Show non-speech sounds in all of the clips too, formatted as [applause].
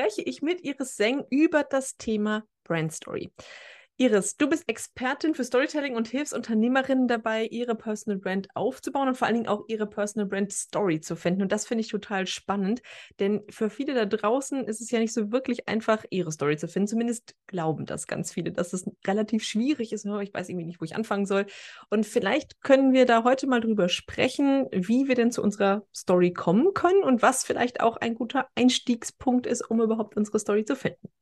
spreche ich mit Iris Seng über das Thema Brand Story. Iris, du bist Expertin für Storytelling und hilfst Unternehmerinnen dabei, ihre Personal Brand aufzubauen und vor allen Dingen auch ihre Personal Brand Story zu finden. Und das finde ich total spannend, denn für viele da draußen ist es ja nicht so wirklich einfach, ihre Story zu finden. Zumindest glauben das ganz viele, dass es relativ schwierig ist. Ich weiß irgendwie nicht, wo ich anfangen soll. Und vielleicht können wir da heute mal drüber sprechen, wie wir denn zu unserer Story kommen können und was vielleicht auch ein guter Einstiegspunkt ist, um überhaupt unsere Story zu finden.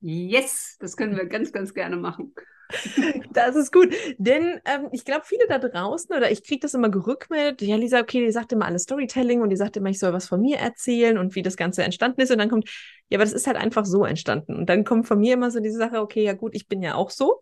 Yes, das können wir ganz, ganz gerne machen. [laughs] Das ist gut, denn ähm, ich glaube, viele da draußen, oder ich kriege das immer gerückmeldet, ja, Lisa, okay, die sagt immer alles Storytelling und die sagt immer, ich soll was von mir erzählen und wie das Ganze entstanden ist. Und dann kommt, ja, aber das ist halt einfach so entstanden. Und dann kommt von mir immer so diese Sache, okay, ja gut, ich bin ja auch so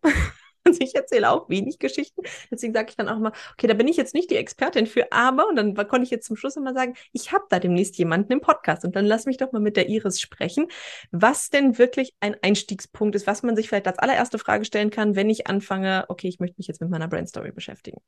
Also [laughs] ich erzähle auch wenig Geschichten. Deswegen sage ich dann auch mal, okay, da bin ich jetzt nicht die Expertin für, aber, und dann konnte ich jetzt zum Schluss immer sagen, ich habe da demnächst jemanden im Podcast. Und dann lass mich doch mal mit der Iris sprechen, was denn wirklich ein Einstiegspunkt ist, was man sich vielleicht als allererste Frage stellen kann, wenn ich anfange, okay, ich möchte mich jetzt mit meiner Brandstory beschäftigen.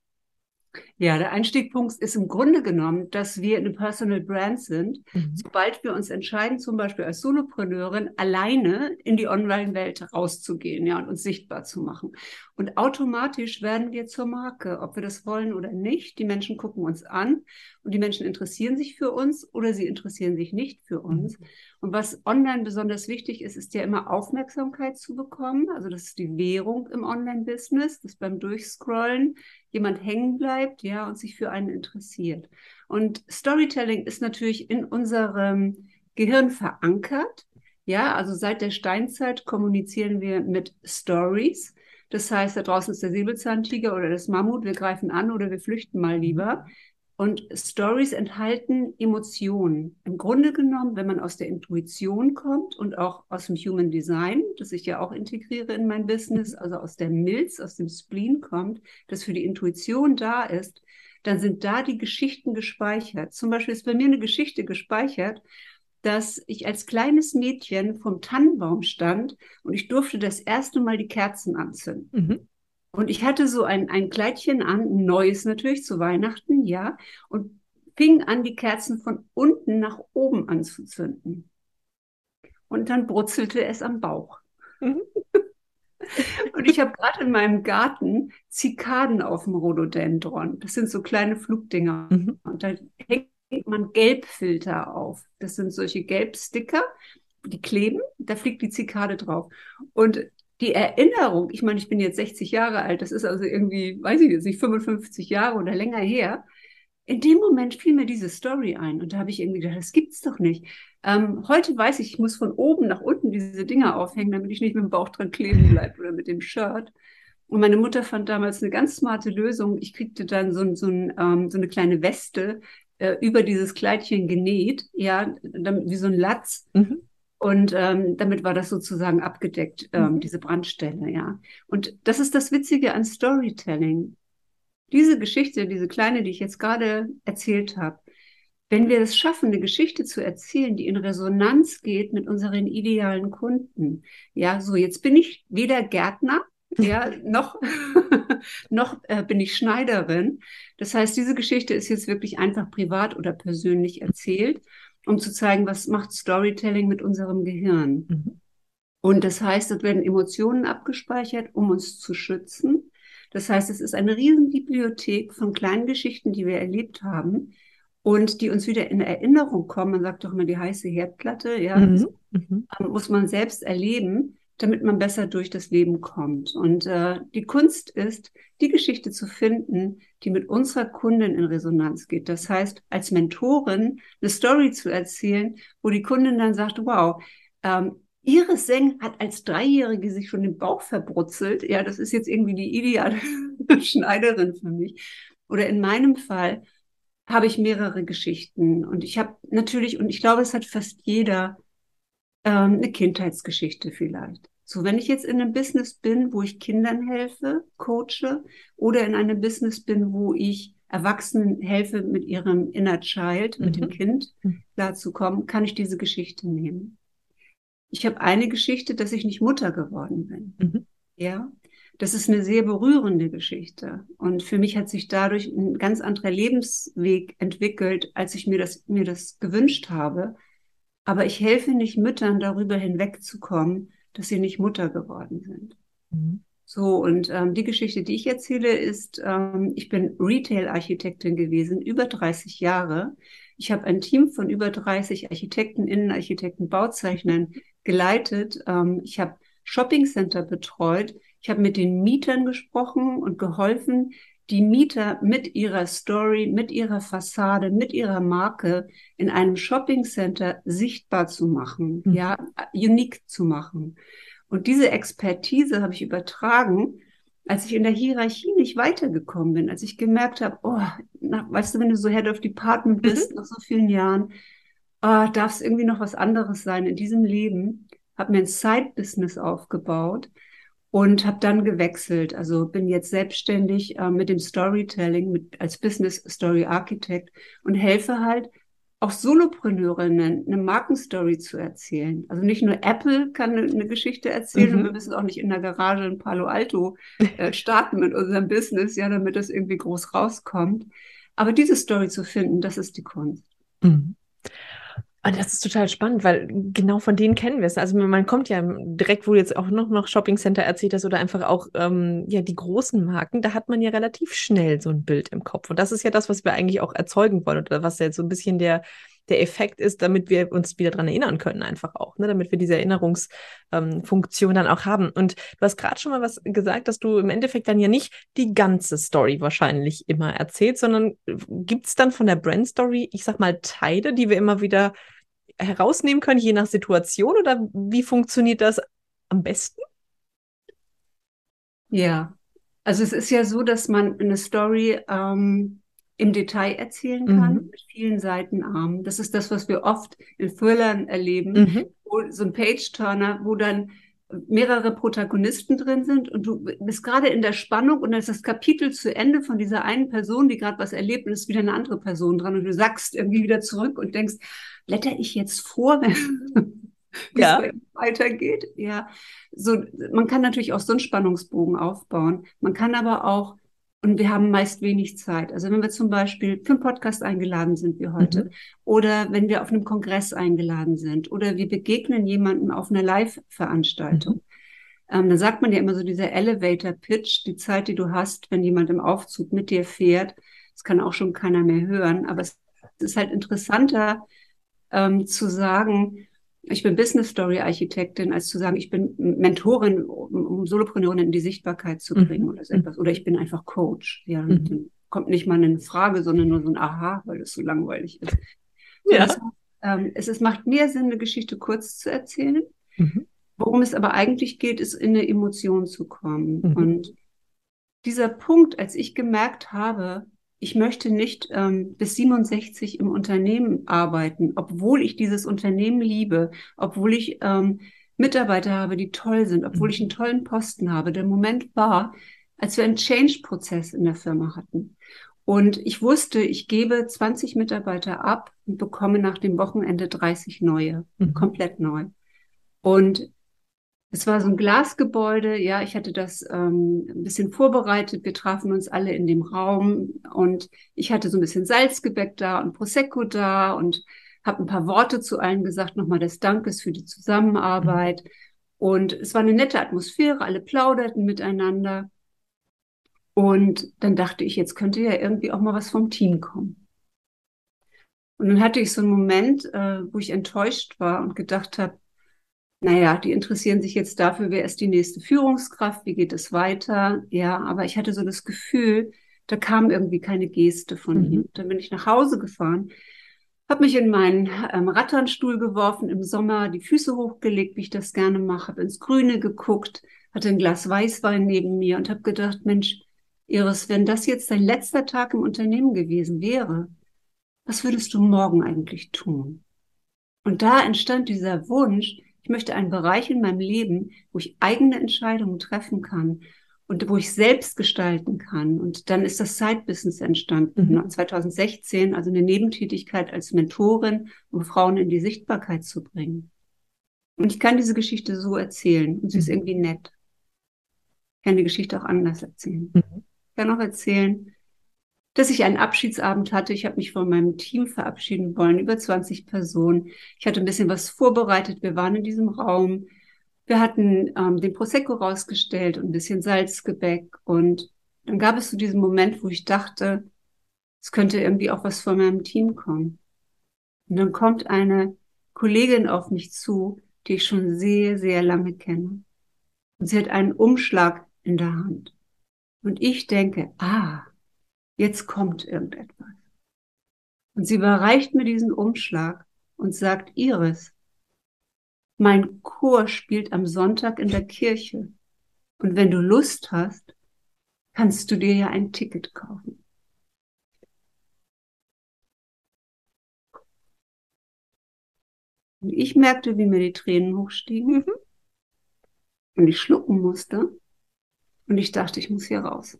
Ja, der Einstiegpunkt ist im Grunde genommen, dass wir eine Personal Brand sind, mhm. sobald wir uns entscheiden, zum Beispiel als Solopreneurin alleine in die Online-Welt rauszugehen, ja, und uns sichtbar zu machen. Und automatisch werden wir zur Marke, ob wir das wollen oder nicht. Die Menschen gucken uns an und die Menschen interessieren sich für uns oder sie interessieren sich nicht für uns. Mhm. Und was online besonders wichtig ist, ist ja immer Aufmerksamkeit zu bekommen. Also das ist die Währung im Online-Business, dass beim Durchscrollen jemand hängen bleibt, ja, und sich für einen interessiert. Und Storytelling ist natürlich in unserem Gehirn verankert. Ja, also seit der Steinzeit kommunizieren wir mit Stories. Das heißt, da draußen ist der Säbelzahntiger oder das Mammut, wir greifen an oder wir flüchten mal lieber. Und Stories enthalten Emotionen. Im Grunde genommen, wenn man aus der Intuition kommt und auch aus dem Human Design, das ich ja auch integriere in mein Business, also aus der Milz, aus dem Spleen kommt, das für die Intuition da ist, dann sind da die Geschichten gespeichert. Zum Beispiel ist bei mir eine Geschichte gespeichert, dass ich als kleines Mädchen vom Tannenbaum stand und ich durfte das erste Mal die Kerzen anzünden. Mhm. Und ich hatte so ein, ein Kleidchen an, ein neues natürlich zu Weihnachten, ja, und fing an, die Kerzen von unten nach oben anzuzünden. Und dann brutzelte es am Bauch. Mhm. [laughs] Und ich habe gerade in meinem Garten Zikaden auf dem Rhododendron. Das sind so kleine Flugdinger. Mhm. Und da hängt man Gelbfilter auf. Das sind solche Gelbsticker, die kleben. Da fliegt die Zikade drauf. Und die Erinnerung, ich meine, ich bin jetzt 60 Jahre alt, das ist also irgendwie, weiß ich jetzt nicht, 55 Jahre oder länger her. In dem Moment fiel mir diese Story ein und da habe ich irgendwie gedacht, das gibt's doch nicht. Ähm, heute weiß ich, ich muss von oben nach unten diese Dinger aufhängen, damit ich nicht mit dem Bauch dran kleben bleibe oder mit dem Shirt. Und meine Mutter fand damals eine ganz smarte Lösung. Ich kriegte dann so, so, ein, ähm, so eine kleine Weste äh, über dieses Kleidchen genäht, ja, wie so ein Latz. Mhm. Und ähm, damit war das sozusagen abgedeckt, ähm, mhm. diese Brandstelle, ja. Und das ist das Witzige an Storytelling. Diese Geschichte, diese kleine, die ich jetzt gerade erzählt habe, wenn wir es schaffen, eine Geschichte zu erzählen, die in Resonanz geht mit unseren idealen Kunden, ja, so jetzt bin ich weder Gärtner, ja, noch, [laughs] noch äh, bin ich Schneiderin. Das heißt, diese Geschichte ist jetzt wirklich einfach privat oder persönlich erzählt um zu zeigen, was macht Storytelling mit unserem Gehirn. Mhm. Und das heißt, es werden Emotionen abgespeichert, um uns zu schützen. Das heißt, es ist eine riesen Bibliothek von kleinen Geschichten, die wir erlebt haben und die uns wieder in Erinnerung kommen. Man sagt doch immer die heiße Herdplatte, ja, mhm. Mhm. muss man selbst erleben damit man besser durch das Leben kommt. Und äh, die Kunst ist, die Geschichte zu finden, die mit unserer Kundin in Resonanz geht. Das heißt, als Mentorin eine Story zu erzählen, wo die Kundin dann sagt, wow, ähm, Iris Seng hat als Dreijährige sich schon den Bauch verbrutzelt. Ja, das ist jetzt irgendwie die ideale [laughs] Schneiderin für mich. Oder in meinem Fall habe ich mehrere Geschichten. Und ich habe natürlich, und ich glaube, es hat fast jeder ähm, eine Kindheitsgeschichte vielleicht. So, wenn ich jetzt in einem Business bin, wo ich Kindern helfe, coache, oder in einem Business bin, wo ich Erwachsenen helfe, mit ihrem Inner Child, mhm. mit dem mhm. Kind mhm. klarzukommen, kann ich diese Geschichte nehmen. Ich habe eine Geschichte, dass ich nicht Mutter geworden bin. Mhm. Ja, das ist eine sehr berührende Geschichte. Und für mich hat sich dadurch ein ganz anderer Lebensweg entwickelt, als ich mir das, mir das gewünscht habe aber ich helfe nicht Müttern darüber hinwegzukommen, dass sie nicht Mutter geworden sind. Mhm. So, und ähm, die Geschichte, die ich erzähle, ist, ähm, ich bin Retail-Architektin gewesen, über 30 Jahre. Ich habe ein Team von über 30 Architekten, Innenarchitekten, Bauzeichnern geleitet. Ähm, ich habe Shopping Center betreut. Ich habe mit den Mietern gesprochen und geholfen, die Mieter mit ihrer Story, mit ihrer Fassade, mit ihrer Marke in einem Shopping Center sichtbar zu machen, mhm. ja, unique zu machen. Und diese Expertise habe ich übertragen, als ich in der Hierarchie nicht weitergekommen bin, als ich gemerkt habe, oh, nach, weißt du, wenn du so Head of Department bist, mhm. nach so vielen Jahren, oh, darf es irgendwie noch was anderes sein in diesem Leben, habe mir ein Side-Business aufgebaut und habe dann gewechselt. Also bin jetzt selbstständig äh, mit dem Storytelling, mit, als Business Story Architect und helfe halt auch Solopreneurinnen eine Markenstory zu erzählen. Also nicht nur Apple kann eine, eine Geschichte erzählen mhm. und wir müssen auch nicht in der Garage in Palo Alto äh, [laughs] starten mit unserem Business, ja, damit das irgendwie groß rauskommt. Aber diese Story zu finden, das ist die Kunst. Mhm. Und das ist total spannend, weil genau von denen kennen wir es. Also man kommt ja direkt, wo du jetzt auch noch, noch Shopping Center erzählt hast oder einfach auch ähm, ja die großen Marken, da hat man ja relativ schnell so ein Bild im Kopf. Und das ist ja das, was wir eigentlich auch erzeugen wollen oder was jetzt so ein bisschen der, der Effekt ist, damit wir uns wieder dran erinnern können, einfach auch, ne? damit wir diese Erinnerungsfunktion ähm, dann auch haben. Und du hast gerade schon mal was gesagt, dass du im Endeffekt dann ja nicht die ganze Story wahrscheinlich immer erzählst, sondern gibt es dann von der Brand Story, ich sag mal, Teile, die wir immer wieder herausnehmen können, je nach Situation? Oder wie funktioniert das am besten? Ja, also es ist ja so, dass man eine Story ähm, im Detail erzählen kann, mhm. mit vielen Seitenarmen. Das ist das, was wir oft in Thrillern erleben, mhm. wo so ein Page-Turner, wo dann mehrere Protagonisten drin sind und du bist gerade in der Spannung und dann ist das Kapitel zu Ende von dieser einen Person, die gerade was erlebt und ist wieder eine andere Person dran und du sagst irgendwie wieder zurück und denkst, blätter ich jetzt vor, [laughs] wenn ja. es weitergeht? Ja, so, man kann natürlich auch so einen Spannungsbogen aufbauen. Man kann aber auch und wir haben meist wenig Zeit. Also wenn wir zum Beispiel für einen Podcast eingeladen sind wie heute mhm. oder wenn wir auf einem Kongress eingeladen sind oder wir begegnen jemandem auf einer Live-Veranstaltung, mhm. ähm, dann sagt man ja immer so dieser Elevator-Pitch, die Zeit, die du hast, wenn jemand im Aufzug mit dir fährt. Das kann auch schon keiner mehr hören, aber es ist halt interessanter ähm, zu sagen, ich bin Business Story Architektin, als zu sagen, ich bin Mentorin, um, um Solopreneurinnen in die Sichtbarkeit zu bringen mhm. oder so etwas. Oder ich bin einfach Coach. Ja, mhm. kommt nicht mal eine Frage, sondern nur so ein Aha, weil es so langweilig ist. Ja. Das, ähm, es, es macht mehr Sinn, eine Geschichte kurz zu erzählen. Mhm. Worum es aber eigentlich geht, ist in eine Emotion zu kommen. Mhm. Und dieser Punkt, als ich gemerkt habe, ich möchte nicht ähm, bis 67 im Unternehmen arbeiten, obwohl ich dieses Unternehmen liebe, obwohl ich ähm, Mitarbeiter habe, die toll sind, obwohl ich einen tollen Posten habe. Der Moment war, als wir einen Change-Prozess in der Firma hatten. Und ich wusste, ich gebe 20 Mitarbeiter ab und bekomme nach dem Wochenende 30 neue, mhm. komplett neu. Und es war so ein Glasgebäude, ja, ich hatte das ähm, ein bisschen vorbereitet. Wir trafen uns alle in dem Raum und ich hatte so ein bisschen Salzgebäck da und Prosecco da und habe ein paar Worte zu allen gesagt, nochmal des Dankes für die Zusammenarbeit. Und es war eine nette Atmosphäre, alle plauderten miteinander. Und dann dachte ich, jetzt könnte ja irgendwie auch mal was vom Team kommen. Und dann hatte ich so einen Moment, äh, wo ich enttäuscht war und gedacht habe, naja, die interessieren sich jetzt dafür, wer ist die nächste Führungskraft, wie geht es weiter. Ja, aber ich hatte so das Gefühl, da kam irgendwie keine Geste von mhm. ihm. Dann bin ich nach Hause gefahren, habe mich in meinen ähm, Ratternstuhl geworfen im Sommer, die Füße hochgelegt, wie ich das gerne mache, habe ins Grüne geguckt, hatte ein Glas Weißwein neben mir und habe gedacht, Mensch, Iris, wenn das jetzt dein letzter Tag im Unternehmen gewesen wäre, was würdest du morgen eigentlich tun? Und da entstand dieser Wunsch, ich möchte einen Bereich in meinem Leben, wo ich eigene Entscheidungen treffen kann und wo ich selbst gestalten kann. Und dann ist das Side-Business entstanden, mhm. 2016, also eine Nebentätigkeit als Mentorin, um Frauen in die Sichtbarkeit zu bringen. Und ich kann diese Geschichte so erzählen und sie ist mhm. irgendwie nett. Ich kann die Geschichte auch anders erzählen. Mhm. Ich kann auch erzählen, dass ich einen Abschiedsabend hatte. Ich habe mich von meinem Team verabschieden wollen, über 20 Personen. Ich hatte ein bisschen was vorbereitet. Wir waren in diesem Raum. Wir hatten ähm, den Prosecco rausgestellt und ein bisschen Salzgebäck. Und dann gab es so diesen Moment, wo ich dachte, es könnte irgendwie auch was von meinem Team kommen. Und dann kommt eine Kollegin auf mich zu, die ich schon sehr, sehr lange kenne. Und sie hat einen Umschlag in der Hand. Und ich denke, ah, jetzt kommt irgendetwas. Und sie überreicht mir diesen Umschlag und sagt, Iris, mein Chor spielt am Sonntag in der Kirche. Und wenn du Lust hast, kannst du dir ja ein Ticket kaufen. Und ich merkte, wie mir die Tränen hochstiegen mhm. und ich schlucken musste. Und ich dachte, ich muss hier raus.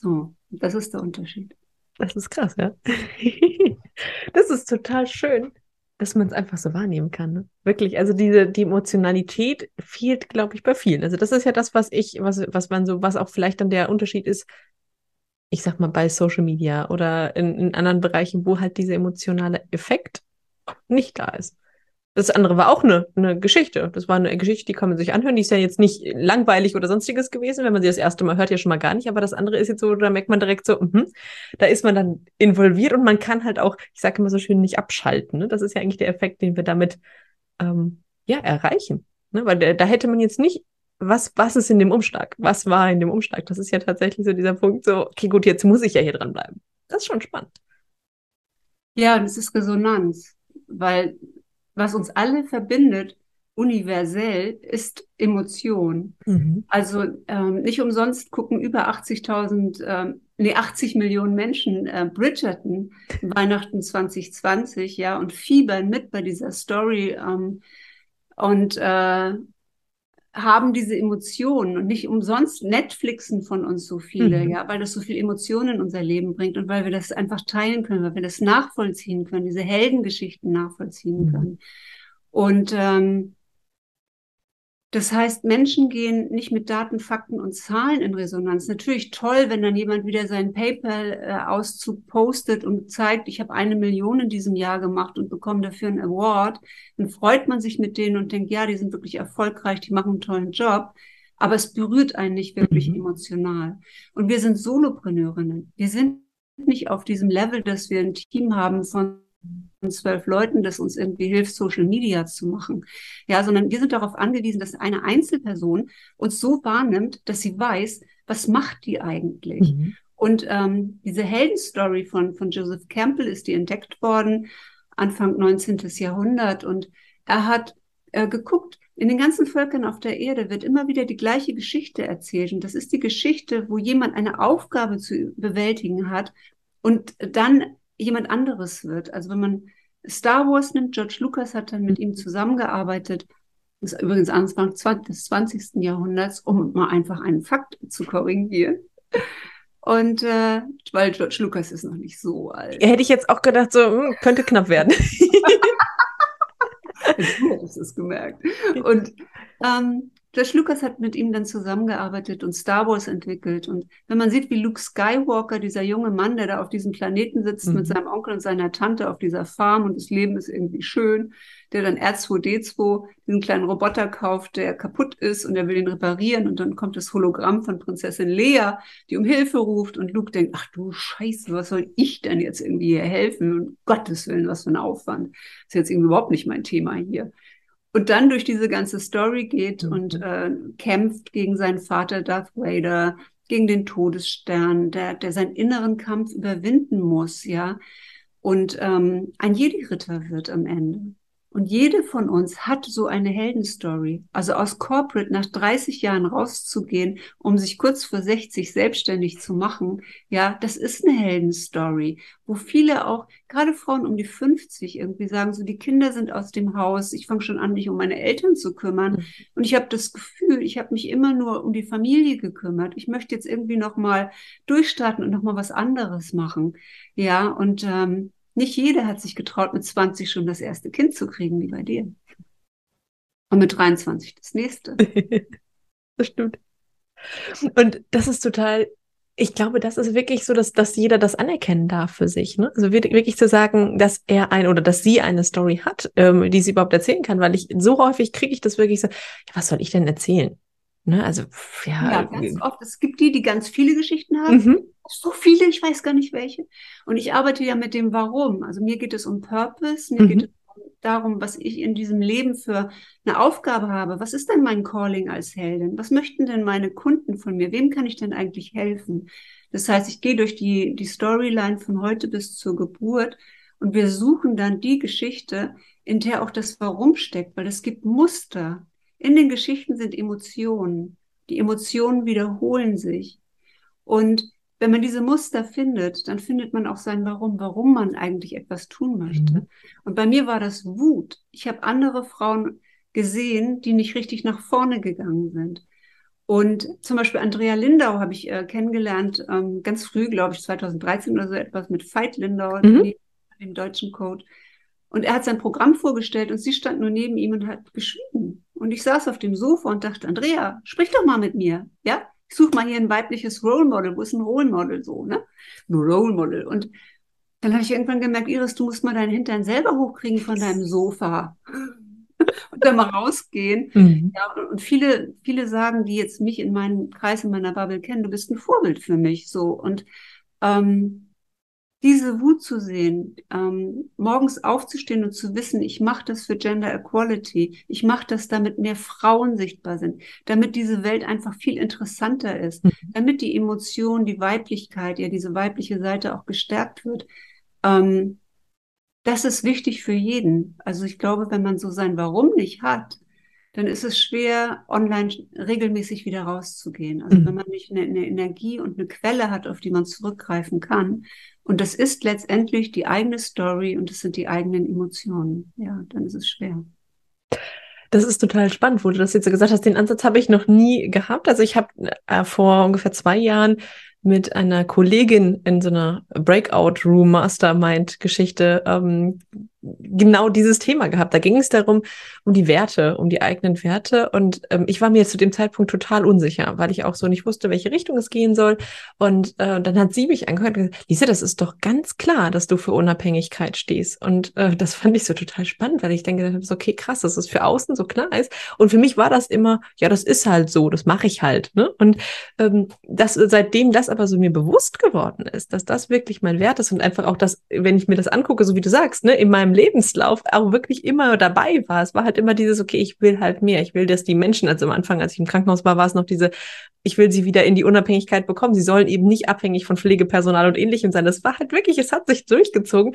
So, das ist der Unterschied. Das ist krass, ja. [laughs] das ist total schön, dass man es einfach so wahrnehmen kann. Ne? Wirklich, also diese die Emotionalität fehlt, glaube ich, bei vielen. Also das ist ja das, was ich, was, was man so, was auch vielleicht dann der Unterschied ist, ich sag mal, bei Social Media oder in, in anderen Bereichen, wo halt dieser emotionale Effekt nicht da ist. Das andere war auch eine, eine Geschichte. Das war eine Geschichte, die kann man sich anhören. Die ist ja jetzt nicht langweilig oder sonstiges gewesen, wenn man sie das erste Mal hört, ja schon mal gar nicht. Aber das andere ist jetzt so, da merkt man direkt so, mh, da ist man dann involviert und man kann halt auch, ich sage immer so schön, nicht abschalten. Ne? Das ist ja eigentlich der Effekt, den wir damit ähm, ja erreichen. Ne? Weil da, da hätte man jetzt nicht was, was ist in dem Umschlag? Was war in dem Umschlag? Das ist ja tatsächlich so dieser Punkt, so, okay, gut, jetzt muss ich ja hier dran bleiben. Das ist schon spannend. Ja, das ist Resonanz, weil was uns alle verbindet, universell, ist Emotion. Mhm. Also ähm, nicht umsonst gucken über 80.000, ähm, nee, 80 Millionen Menschen äh, Bridgerton Weihnachten 2020, ja, und fiebern mit bei dieser Story. Ähm, und äh, haben diese Emotionen und nicht umsonst Netflixen von uns so viele, mhm. ja, weil das so viel Emotionen in unser Leben bringt und weil wir das einfach teilen können, weil wir das nachvollziehen können, diese Heldengeschichten nachvollziehen mhm. können. Und ähm, das heißt, Menschen gehen nicht mit Daten, Fakten und Zahlen in Resonanz. Natürlich toll, wenn dann jemand wieder seinen PayPal-Auszug postet und zeigt, ich habe eine Million in diesem Jahr gemacht und bekomme dafür einen Award. Dann freut man sich mit denen und denkt, ja, die sind wirklich erfolgreich, die machen einen tollen Job. Aber es berührt einen nicht wirklich mhm. emotional. Und wir sind Solopreneurinnen. Wir sind nicht auf diesem Level, dass wir ein Team haben von zwölf Leuten, das uns irgendwie hilft, Social Media zu machen. Ja, sondern wir sind darauf angewiesen, dass eine Einzelperson uns so wahrnimmt, dass sie weiß, was macht die eigentlich? Mhm. Und ähm, diese Heldenstory von, von Joseph Campbell ist die entdeckt worden, Anfang 19. Jahrhundert. Und er hat äh, geguckt, in den ganzen Völkern auf der Erde wird immer wieder die gleiche Geschichte erzählt. Und das ist die Geschichte, wo jemand eine Aufgabe zu bewältigen hat und dann jemand anderes wird. Also wenn man Star Wars nimmt, George Lucas hat dann mit ihm zusammengearbeitet, das ist übrigens Anfang des 20. Jahrhunderts, um mal einfach einen Fakt zu korrigieren. Und äh, weil George Lucas ist noch nicht so alt. Hätte ich jetzt auch gedacht, so hm, könnte knapp werden. du hättest es gemerkt. Und ähm, George Lucas hat mit ihm dann zusammengearbeitet und Star Wars entwickelt. Und wenn man sieht, wie Luke Skywalker, dieser junge Mann, der da auf diesem Planeten sitzt mhm. mit seinem Onkel und seiner Tante auf dieser Farm und das Leben ist irgendwie schön, der dann R2D2, diesen kleinen Roboter kauft, der kaputt ist und er will ihn reparieren und dann kommt das Hologramm von Prinzessin Leia, die um Hilfe ruft und Luke denkt, ach du Scheiße, was soll ich denn jetzt irgendwie hier helfen? Und Gottes Willen, was für ein Aufwand. Das ist jetzt irgendwie überhaupt nicht mein Thema hier und dann durch diese ganze Story geht mhm. und äh, kämpft gegen seinen Vater Darth Vader, gegen den Todesstern, der, der seinen inneren Kampf überwinden muss, ja, und ähm, ein Jedi-Ritter wird am Ende. Und jede von uns hat so eine Heldenstory. Also aus Corporate nach 30 Jahren rauszugehen, um sich kurz vor 60 selbstständig zu machen. Ja, das ist eine Heldenstory, wo viele auch, gerade Frauen um die 50 irgendwie sagen, so die Kinder sind aus dem Haus, ich fange schon an, mich um meine Eltern zu kümmern. Mhm. Und ich habe das Gefühl, ich habe mich immer nur um die Familie gekümmert. Ich möchte jetzt irgendwie nochmal durchstarten und nochmal was anderes machen. Ja, und ähm, nicht jeder hat sich getraut, mit 20 schon das erste Kind zu kriegen, wie bei dir. Und mit 23 das nächste. [laughs] das stimmt. Und das ist total ich glaube, das ist wirklich so, dass, dass jeder das anerkennen darf für sich. Ne? Also wirklich zu sagen, dass er ein oder dass sie eine Story hat, ähm, die sie überhaupt erzählen kann, weil ich so häufig kriege ich das wirklich so, ja, was soll ich denn erzählen? Ne? Also ja, ja, ganz oft. Es gibt die, die ganz viele Geschichten haben. Mhm. So viele, ich weiß gar nicht welche. Und ich arbeite ja mit dem Warum. Also mir geht es um Purpose, mir mhm. geht es darum, was ich in diesem Leben für eine Aufgabe habe. Was ist denn mein Calling als Heldin? Was möchten denn meine Kunden von mir? Wem kann ich denn eigentlich helfen? Das heißt, ich gehe durch die, die Storyline von heute bis zur Geburt und wir suchen dann die Geschichte, in der auch das Warum steckt, weil es gibt Muster. In den Geschichten sind Emotionen. Die Emotionen wiederholen sich. Und wenn man diese Muster findet, dann findet man auch sein Warum, warum man eigentlich etwas tun möchte. Mhm. Und bei mir war das Wut. Ich habe andere Frauen gesehen, die nicht richtig nach vorne gegangen sind. Und zum Beispiel Andrea Lindau habe ich äh, kennengelernt, ähm, ganz früh, glaube ich, 2013 oder so etwas mit Veit Lindau, mhm. dem deutschen Code. Und er hat sein Programm vorgestellt und sie stand nur neben ihm und hat geschrieben. Und ich saß auf dem Sofa und dachte, Andrea, sprich doch mal mit mir. Ja, ich suche mal hier ein weibliches Role Model. Wo ist ein Role Model so, ne? Ein Role Model. Und dann habe ich irgendwann gemerkt, Iris, du musst mal deinen Hintern selber hochkriegen von deinem Sofa. [laughs] und dann mal rausgehen. Mhm. Ja, und viele, viele sagen, die jetzt mich in meinem Kreis, in meiner Bubble kennen, du bist ein Vorbild für mich, so. Und, ähm, diese Wut zu sehen, ähm, morgens aufzustehen und zu wissen, ich mache das für Gender Equality, ich mache das, damit mehr Frauen sichtbar sind, damit diese Welt einfach viel interessanter ist, mhm. damit die Emotion, die Weiblichkeit, ja diese weibliche Seite auch gestärkt wird. Ähm, das ist wichtig für jeden. Also ich glaube, wenn man so sein Warum nicht hat, dann ist es schwer, online regelmäßig wieder rauszugehen. Also mhm. wenn man nicht eine, eine, Energie und eine Quelle hat, auf die man zurückgreifen kann. Und das ist letztendlich die eigene Story und das sind die eigenen Emotionen. Ja, dann ist es schwer. Das ist total spannend, wo du das jetzt so gesagt hast. Den Ansatz habe ich noch nie gehabt. Also ich habe äh, vor ungefähr zwei Jahren mit einer Kollegin in so einer Breakout Room Mastermind Geschichte ähm, genau dieses Thema gehabt. Da ging es darum, um die Werte, um die eigenen Werte. Und ähm, ich war mir zu dem Zeitpunkt total unsicher, weil ich auch so nicht wusste, welche Richtung es gehen soll. Und äh, dann hat sie mich angehört und gesagt, Lisa, das ist doch ganz klar, dass du für Unabhängigkeit stehst. Und äh, das fand ich so total spannend, weil ich denke, das ist okay, krass, dass es für außen so klar ist. Und für mich war das immer, ja, das ist halt so, das mache ich halt. Ne? Und ähm, das, seitdem das aber so mir bewusst geworden ist, dass das wirklich mein Wert ist und einfach auch das, wenn ich mir das angucke, so wie du sagst, ne, in meinem Lebenslauf auch wirklich immer dabei war. Es war halt immer dieses, okay, ich will halt mehr. Ich will, dass die Menschen, also am Anfang, als ich im Krankenhaus war, war es noch diese, ich will sie wieder in die Unabhängigkeit bekommen. Sie sollen eben nicht abhängig von Pflegepersonal und ähnlichem sein. Das war halt wirklich, es hat sich durchgezogen.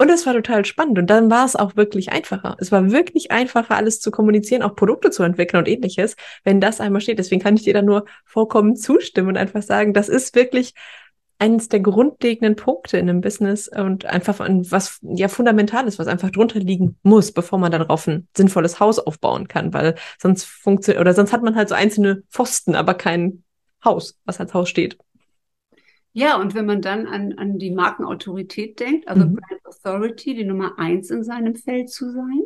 Und es war total spannend. Und dann war es auch wirklich einfacher. Es war wirklich einfacher, alles zu kommunizieren, auch Produkte zu entwickeln und ähnliches, wenn das einmal steht. Deswegen kann ich dir da nur vollkommen zustimmen und einfach sagen, das ist wirklich eines der grundlegenden Punkte in einem Business und einfach was ja fundamentales, was einfach drunter liegen muss, bevor man darauf ein sinnvolles Haus aufbauen kann, weil sonst funktioniert oder sonst hat man halt so einzelne Pfosten, aber kein Haus, was als Haus steht. Ja, und wenn man dann an, an die Markenautorität denkt, also mhm. Brand Authority, die Nummer eins in seinem Feld zu sein,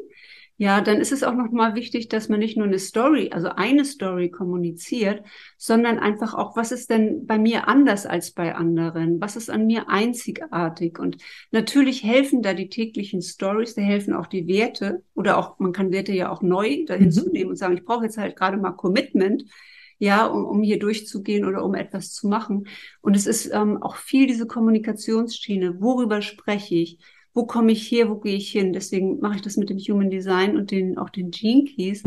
ja, dann ist es auch nochmal wichtig, dass man nicht nur eine Story, also eine Story kommuniziert, sondern einfach auch, was ist denn bei mir anders als bei anderen? Was ist an mir einzigartig? Und natürlich helfen da die täglichen Stories, da helfen auch die Werte oder auch, man kann Werte ja auch neu dahin mhm. zunehmen und sagen, ich brauche jetzt halt gerade mal Commitment ja, um, um hier durchzugehen oder um etwas zu machen. Und es ist ähm, auch viel diese Kommunikationsschiene. Worüber spreche ich? Wo komme ich hier, wo gehe ich hin? Deswegen mache ich das mit dem Human Design und den, auch den Gene Keys.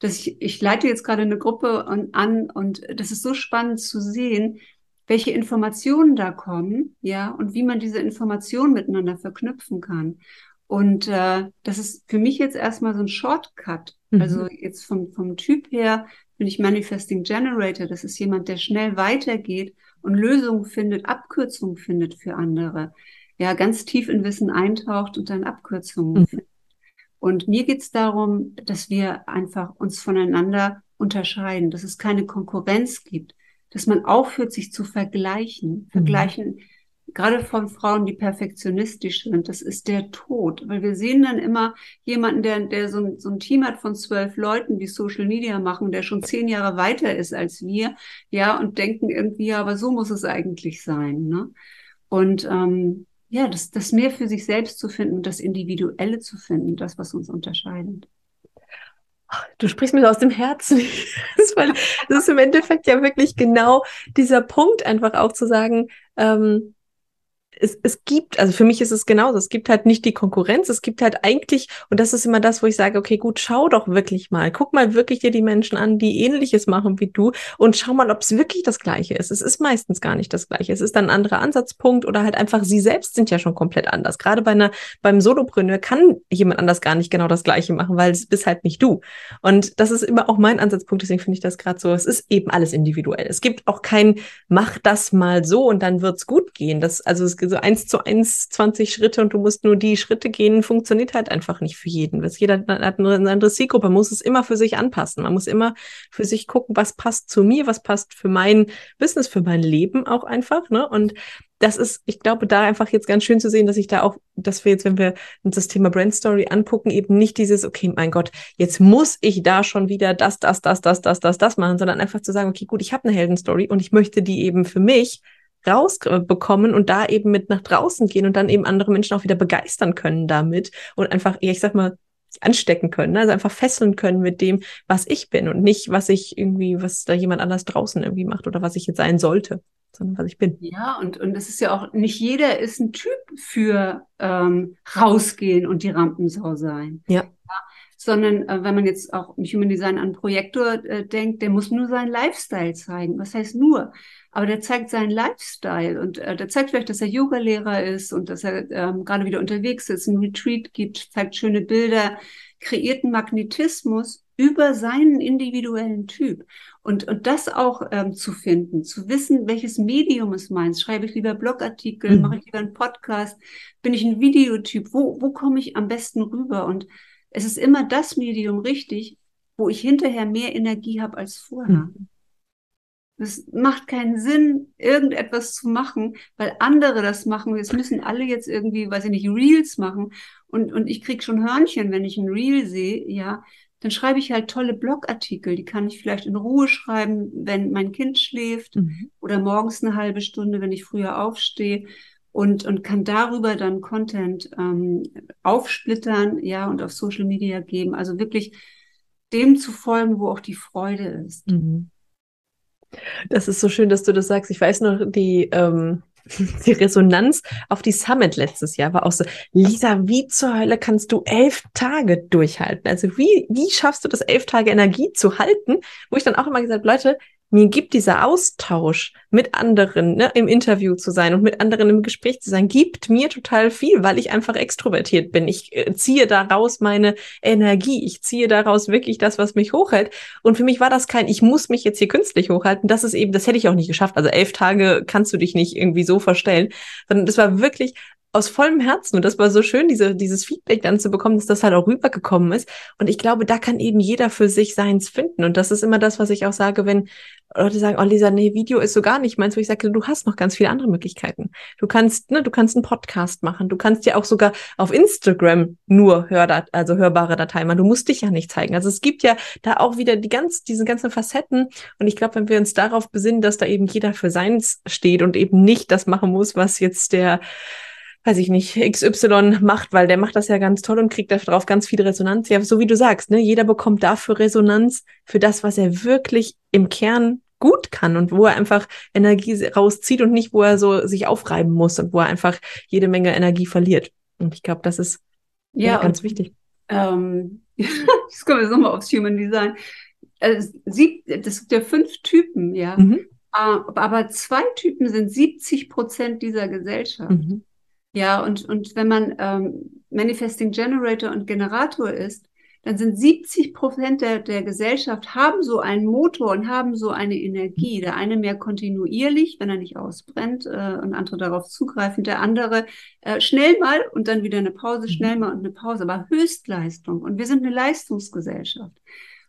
Dass ich, ich leite jetzt gerade eine Gruppe an, an und das ist so spannend zu sehen, welche Informationen da kommen, ja, und wie man diese Informationen miteinander verknüpfen kann. Und äh, das ist für mich jetzt erstmal so ein Shortcut. Mhm. Also jetzt vom, vom Typ her bin ich Manifesting Generator. Das ist jemand, der schnell weitergeht und Lösungen findet, Abkürzungen findet für andere ja ganz tief in Wissen eintaucht und dann Abkürzungen mhm. findet. Und mir geht es darum, dass wir einfach uns voneinander unterscheiden, dass es keine Konkurrenz gibt, dass man aufhört, sich zu vergleichen. Mhm. Vergleichen gerade von Frauen, die perfektionistisch sind, das ist der Tod. Weil wir sehen dann immer jemanden, der, der so, ein, so ein Team hat von zwölf Leuten, die Social Media machen, der schon zehn Jahre weiter ist als wir, ja, und denken irgendwie, ja, aber so muss es eigentlich sein. Ne? Und ähm, ja, das, das mehr für sich selbst zu finden, das Individuelle zu finden, das, was uns unterscheidet. Du sprichst mir aus dem Herzen. [laughs] Das ist, im Endeffekt ja wirklich genau dieser Punkt, einfach auch zu sagen, ähm, es, es gibt, also für mich ist es genauso, es gibt halt nicht die Konkurrenz, es gibt halt eigentlich, und das ist immer das, wo ich sage, okay, gut, schau doch wirklich mal, guck mal wirklich dir die Menschen an, die ähnliches machen wie du und schau mal, ob es wirklich das Gleiche ist. Es ist meistens gar nicht das Gleiche. Es ist dann ein anderer Ansatzpunkt oder halt einfach, sie selbst sind ja schon komplett anders. Gerade bei einer, beim Solopreneur kann jemand anders gar nicht genau das Gleiche machen, weil es bist halt nicht du. Und das ist immer auch mein Ansatzpunkt, deswegen finde ich das gerade so, es ist eben alles individuell. Es gibt auch kein, mach das mal so und dann wird's gut gehen. Das, also es so eins zu eins 20 Schritte und du musst nur die Schritte gehen, funktioniert halt einfach nicht für jeden. Jeder hat eine andere Zielgruppe, man muss es immer für sich anpassen. Man muss immer für sich gucken, was passt zu mir, was passt für mein Business, für mein Leben auch einfach. Ne? Und das ist, ich glaube, da einfach jetzt ganz schön zu sehen, dass ich da auch, dass wir jetzt, wenn wir uns das Thema Brand Story angucken, eben nicht dieses, okay, mein Gott, jetzt muss ich da schon wieder das, das, das, das, das, das, das machen, sondern einfach zu sagen, okay, gut, ich habe eine Heldenstory und ich möchte die eben für mich rausbekommen und da eben mit nach draußen gehen und dann eben andere Menschen auch wieder begeistern können damit und einfach, ja, ich sag mal, anstecken können, ne? also einfach fesseln können mit dem, was ich bin und nicht, was ich irgendwie, was da jemand anders draußen irgendwie macht oder was ich jetzt sein sollte, sondern was ich bin. Ja, und, und es ist ja auch, nicht jeder ist ein Typ für ähm, rausgehen und die Rampensau sein. Ja. ja sondern äh, wenn man jetzt auch im Human Design an Projektor äh, denkt, der muss nur seinen Lifestyle zeigen. Was heißt nur? Aber der zeigt seinen Lifestyle und äh, der zeigt vielleicht, dass er Yoga-Lehrer ist und dass er ähm, gerade wieder unterwegs ist, ein Retreat gibt, zeigt schöne Bilder, kreiert einen Magnetismus über seinen individuellen Typ. Und, und das auch ähm, zu finden, zu wissen, welches Medium es meins. Schreibe ich lieber Blogartikel, mhm. mache ich lieber einen Podcast, bin ich ein Videotyp, wo, wo komme ich am besten rüber? Und es ist immer das Medium richtig, wo ich hinterher mehr Energie habe als vorher. Mhm. Es macht keinen Sinn, irgendetwas zu machen, weil andere das machen. Jetzt müssen alle jetzt irgendwie, weiß ich nicht, Reels machen. Und, und ich krieg schon Hörnchen, wenn ich ein Reel sehe, ja. Dann schreibe ich halt tolle Blogartikel. Die kann ich vielleicht in Ruhe schreiben, wenn mein Kind schläft mhm. oder morgens eine halbe Stunde, wenn ich früher aufstehe und, und kann darüber dann Content ähm, aufsplittern, ja, und auf Social Media geben. Also wirklich dem zu folgen, wo auch die Freude ist. Mhm. Das ist so schön, dass du das sagst. Ich weiß noch, die, ähm, [laughs] die Resonanz auf die Summit letztes Jahr war auch so, Lisa, wie zur Hölle kannst du elf Tage durchhalten? Also wie, wie schaffst du das, elf Tage Energie zu halten? Wo ich dann auch immer gesagt, Leute, mir gibt dieser Austausch mit anderen ne, im Interview zu sein und mit anderen im Gespräch zu sein, gibt mir total viel, weil ich einfach extrovertiert bin. Ich äh, ziehe daraus meine Energie. Ich ziehe daraus wirklich das, was mich hochhält. Und für mich war das kein, ich muss mich jetzt hier künstlich hochhalten. Das ist eben, das hätte ich auch nicht geschafft. Also elf Tage kannst du dich nicht irgendwie so verstellen, sondern das war wirklich aus vollem Herzen. Und das war so schön, diese, dieses Feedback dann zu bekommen, dass das halt auch rübergekommen ist. Und ich glaube, da kann eben jeder für sich seins finden. Und das ist immer das, was ich auch sage, wenn Leute sagen, oh Lisa, nee, Video ist so gar nicht meins, wo ich sage, du hast noch ganz viele andere Möglichkeiten. Du kannst, ne, du kannst einen Podcast machen. Du kannst ja auch sogar auf Instagram nur Hördat also hörbare Dateien machen. Du musst dich ja nicht zeigen. Also es gibt ja da auch wieder die ganz, diese ganzen Facetten. Und ich glaube, wenn wir uns darauf besinnen, dass da eben jeder für seins steht und eben nicht das machen muss, was jetzt der weiß ich nicht, XY macht, weil der macht das ja ganz toll und kriegt darauf ganz viel Resonanz. Ja, so wie du sagst, ne, jeder bekommt dafür Resonanz für das, was er wirklich im Kern gut kann und wo er einfach Energie rauszieht und nicht, wo er so sich aufreiben muss und wo er einfach jede Menge Energie verliert. Und ich glaube, das ist ja, ja ganz und, wichtig. Ähm, [laughs] jetzt kommen wir nochmal aufs Human Design. Äh, sieb, das sind ja fünf Typen, ja. Mhm. Uh, aber zwei Typen sind 70 Prozent dieser Gesellschaft. Mhm. Ja, und, und wenn man ähm, Manifesting Generator und Generator ist, dann sind 70 Prozent der, der Gesellschaft haben so einen Motor und haben so eine Energie. Der eine mehr kontinuierlich, wenn er nicht ausbrennt äh, und andere darauf zugreifen. Der andere äh, schnell mal und dann wieder eine Pause, schnell mal und eine Pause, aber Höchstleistung. Und wir sind eine Leistungsgesellschaft.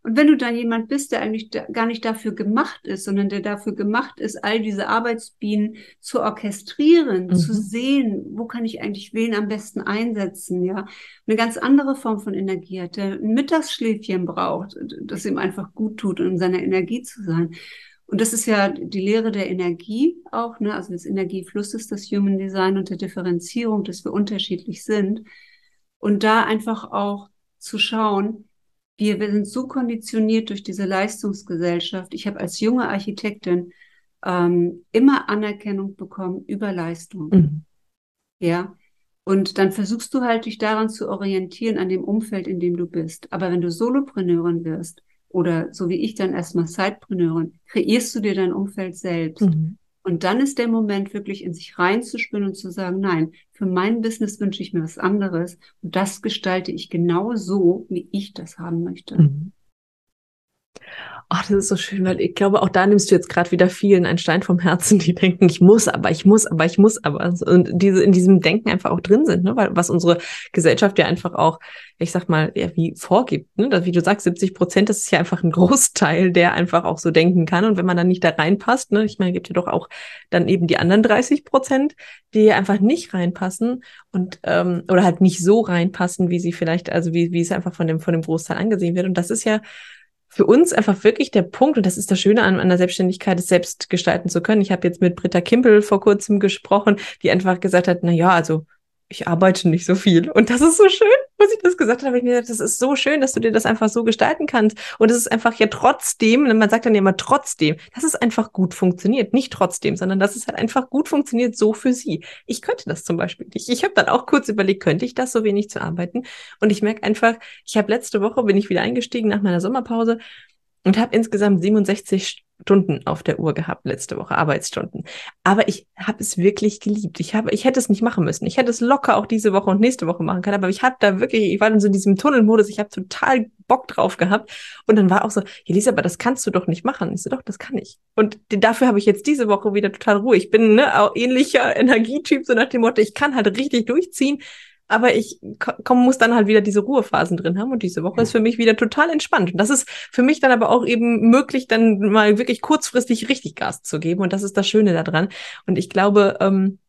Und wenn du dann jemand bist, der eigentlich da, gar nicht dafür gemacht ist, sondern der dafür gemacht ist, all diese Arbeitsbienen zu orchestrieren, mhm. zu sehen, wo kann ich eigentlich wen am besten einsetzen, ja, eine ganz andere Form von Energie hat, der ein Mittagsschläfchen braucht, das ihm einfach gut tut, um in seiner Energie zu sein. Und das ist ja die Lehre der Energie auch, ne? also des Energieflusses, das Human Design und der Differenzierung, dass wir unterschiedlich sind. Und da einfach auch zu schauen, wir, wir sind so konditioniert durch diese Leistungsgesellschaft. Ich habe als junge Architektin ähm, immer Anerkennung bekommen über Leistung. Mhm. Ja. Und dann versuchst du halt dich daran zu orientieren, an dem Umfeld, in dem du bist. Aber wenn du Solopreneurin wirst, oder so wie ich dann erstmal Sidepreneurin, kreierst du dir dein Umfeld selbst. Mhm. Und dann ist der Moment, wirklich in sich reinzuspüren und zu sagen, nein, für mein Business wünsche ich mir was anderes. Und das gestalte ich genau so, wie ich das haben möchte. Mhm. Ach, das ist so schön, weil ich glaube, auch da nimmst du jetzt gerade wieder vielen einen Stein vom Herzen, die denken, ich muss, aber ich muss, aber ich muss, aber und diese in diesem Denken einfach auch drin sind, ne? weil was unsere Gesellschaft ja einfach auch, ich sag mal, ja, wie vorgibt, ne? Dass, wie du sagst, 70 Prozent, das ist ja einfach ein [laughs] Großteil, der einfach auch so denken kann und wenn man dann nicht da reinpasst, ne, ich meine, gibt ja doch auch dann eben die anderen 30 Prozent, die einfach nicht reinpassen und ähm, oder halt nicht so reinpassen, wie sie vielleicht, also wie wie es einfach von dem von dem Großteil angesehen wird und das ist ja für uns einfach wirklich der Punkt, und das ist das Schöne an, an der Selbstständigkeit, es selbst gestalten zu können. Ich habe jetzt mit Britta Kimpel vor kurzem gesprochen, die einfach gesagt hat, na ja, also ich arbeite nicht so viel. Und das ist so schön, was ich das gesagt habe. Ich mir gedacht, das ist so schön, dass du dir das einfach so gestalten kannst. Und es ist einfach ja trotzdem, man sagt dann immer trotzdem, dass es einfach gut funktioniert. Nicht trotzdem, sondern dass es halt einfach gut funktioniert, so für sie. Ich könnte das zum Beispiel nicht. Ich habe dann auch kurz überlegt, könnte ich das so wenig zu arbeiten? Und ich merke einfach, ich habe letzte Woche, bin ich wieder eingestiegen nach meiner Sommerpause und habe insgesamt 67 Stunden auf der Uhr gehabt letzte Woche, Arbeitsstunden. Aber ich habe es wirklich geliebt. Ich habe, ich hätte es nicht machen müssen. Ich hätte es locker auch diese Woche und nächste Woche machen können. Aber ich habe da wirklich, ich war dann so in diesem Tunnelmodus. Ich habe total Bock drauf gehabt. Und dann war auch so, Elisa, aber das kannst du doch nicht machen. Ich so, doch, das kann ich. Und dafür habe ich jetzt diese Woche wieder total Ruhe. Ich bin ne, auch ähnlicher Energietyp, so nach dem Motto, ich kann halt richtig durchziehen aber ich komm, muss dann halt wieder diese Ruhephasen drin haben und diese Woche ist für mich wieder total entspannt. Und das ist für mich dann aber auch eben möglich, dann mal wirklich kurzfristig richtig Gas zu geben und das ist das Schöne daran. Und ich glaube, ähm,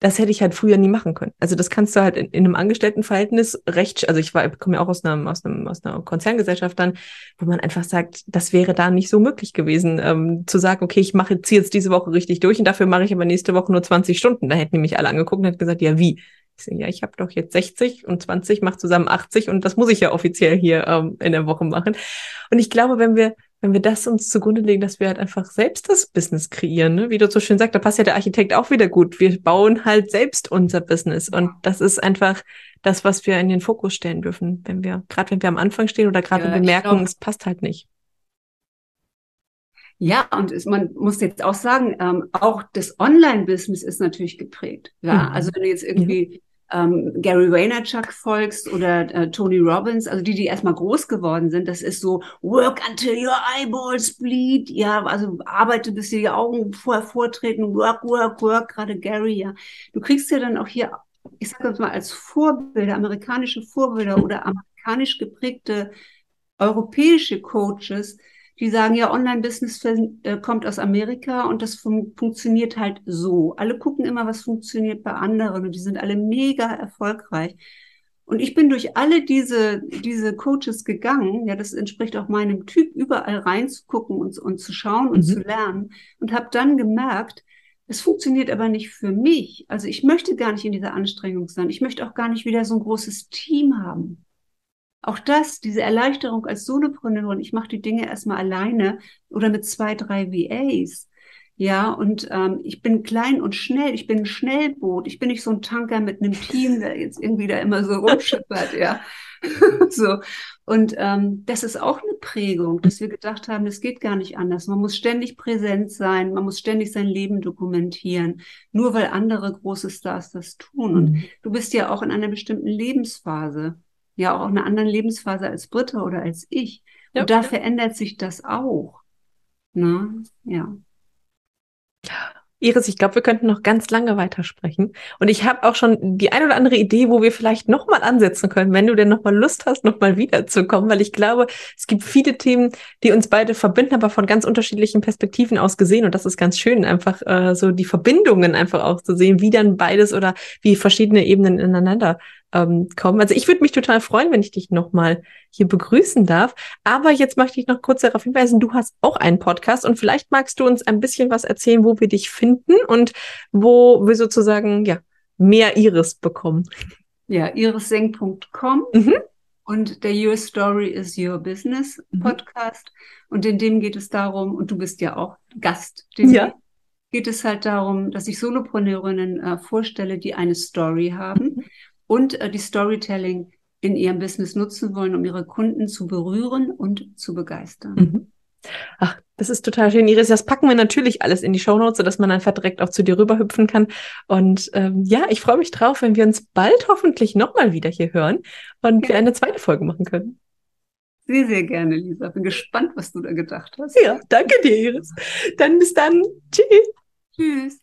das hätte ich halt früher nie machen können. Also das kannst du halt in, in einem Angestelltenverhältnis recht, also ich war, komme ja auch aus einem, aus einem, aus einer Konzerngesellschaft dann, wo man einfach sagt, das wäre da nicht so möglich gewesen, ähm, zu sagen, okay, ich mache, ziehe jetzt diese Woche richtig durch und dafür mache ich aber nächste Woche nur 20 Stunden. Da hätten die mich alle angeguckt und hätten gesagt, ja, wie? Ich so, ja, ich habe doch jetzt 60 und 20 macht zusammen 80 und das muss ich ja offiziell hier ähm, in der Woche machen. Und ich glaube, wenn wir, wenn wir das uns zugrunde legen, dass wir halt einfach selbst das Business kreieren, ne? wie du so schön sagst, da passt ja der Architekt auch wieder gut. Wir bauen halt selbst unser Business und das ist einfach das, was wir in den Fokus stellen dürfen, wenn wir, gerade wenn wir am Anfang stehen oder gerade ja, wenn wir merken, glaub, es passt halt nicht. Ja, und es, man muss jetzt auch sagen, ähm, auch das Online-Business ist natürlich geprägt. Ja, mhm. also wenn du jetzt irgendwie ähm, Gary Vaynerchuk folgst oder äh, Tony Robbins, also die, die erstmal groß geworden sind, das ist so work until your eyeballs bleed, ja, also arbeite bis die Augen vorher vortreten, work, work, work, gerade Gary, ja. Du kriegst ja dann auch hier, ich sage jetzt mal als Vorbilder, amerikanische Vorbilder oder amerikanisch geprägte europäische Coaches, die sagen, ja, Online-Business äh, kommt aus Amerika und das fun funktioniert halt so. Alle gucken immer, was funktioniert bei anderen und die sind alle mega erfolgreich. Und ich bin durch alle diese, diese Coaches gegangen, ja, das entspricht auch meinem Typ, überall reinzugucken und, und zu schauen und mhm. zu lernen und habe dann gemerkt, es funktioniert aber nicht für mich. Also ich möchte gar nicht in dieser Anstrengung sein. Ich möchte auch gar nicht wieder so ein großes Team haben. Auch das, diese Erleichterung als Solopreneurin, ich mache die Dinge erstmal alleine oder mit zwei, drei VAs. Ja, und ähm, ich bin klein und schnell, ich bin ein Schnellboot, ich bin nicht so ein Tanker mit einem Team, der jetzt irgendwie da immer so rumschippert, ja. [laughs] so. Und ähm, das ist auch eine Prägung, dass wir gedacht haben, das geht gar nicht anders. Man muss ständig präsent sein, man muss ständig sein Leben dokumentieren, nur weil andere große Stars das tun. Und mhm. du bist ja auch in einer bestimmten Lebensphase ja auch in einer anderen Lebensphase als Britta oder als ich. Ja, und da ja. verändert sich das auch. Ne? Ja. Iris, ich glaube, wir könnten noch ganz lange weitersprechen. Und ich habe auch schon die ein oder andere Idee, wo wir vielleicht nochmal ansetzen können, wenn du denn nochmal Lust hast, nochmal wiederzukommen, weil ich glaube, es gibt viele Themen, die uns beide verbinden, aber von ganz unterschiedlichen Perspektiven aus gesehen. Und das ist ganz schön, einfach äh, so die Verbindungen einfach auch zu sehen, wie dann beides oder wie verschiedene Ebenen ineinander ähm, kommen. Also ich würde mich total freuen, wenn ich dich nochmal hier begrüßen darf. Aber jetzt möchte ich noch kurz darauf hinweisen, du hast auch einen Podcast und vielleicht magst du uns ein bisschen was erzählen, wo wir dich finden und wo wir sozusagen ja mehr Iris bekommen. Ja, irissenk.com mhm. und der Your Story is Your Business mhm. Podcast. Und in dem geht es darum, und du bist ja auch Gast, ja. geht es halt darum, dass ich Solopreneurinnen äh, vorstelle, die eine Story haben. Mhm und äh, die Storytelling in ihrem Business nutzen wollen, um ihre Kunden zu berühren und zu begeistern. Mhm. Ach, das ist total schön, Iris. Das packen wir natürlich alles in die Shownotes, sodass man einfach direkt auch zu dir rüberhüpfen kann. Und ähm, ja, ich freue mich drauf, wenn wir uns bald hoffentlich nochmal wieder hier hören und ja. wir eine zweite Folge machen können. Sehr, sehr gerne, Lisa. Bin gespannt, was du da gedacht hast. Ja, danke dir, Iris. Dann bis dann. Tschüss. Tschüss.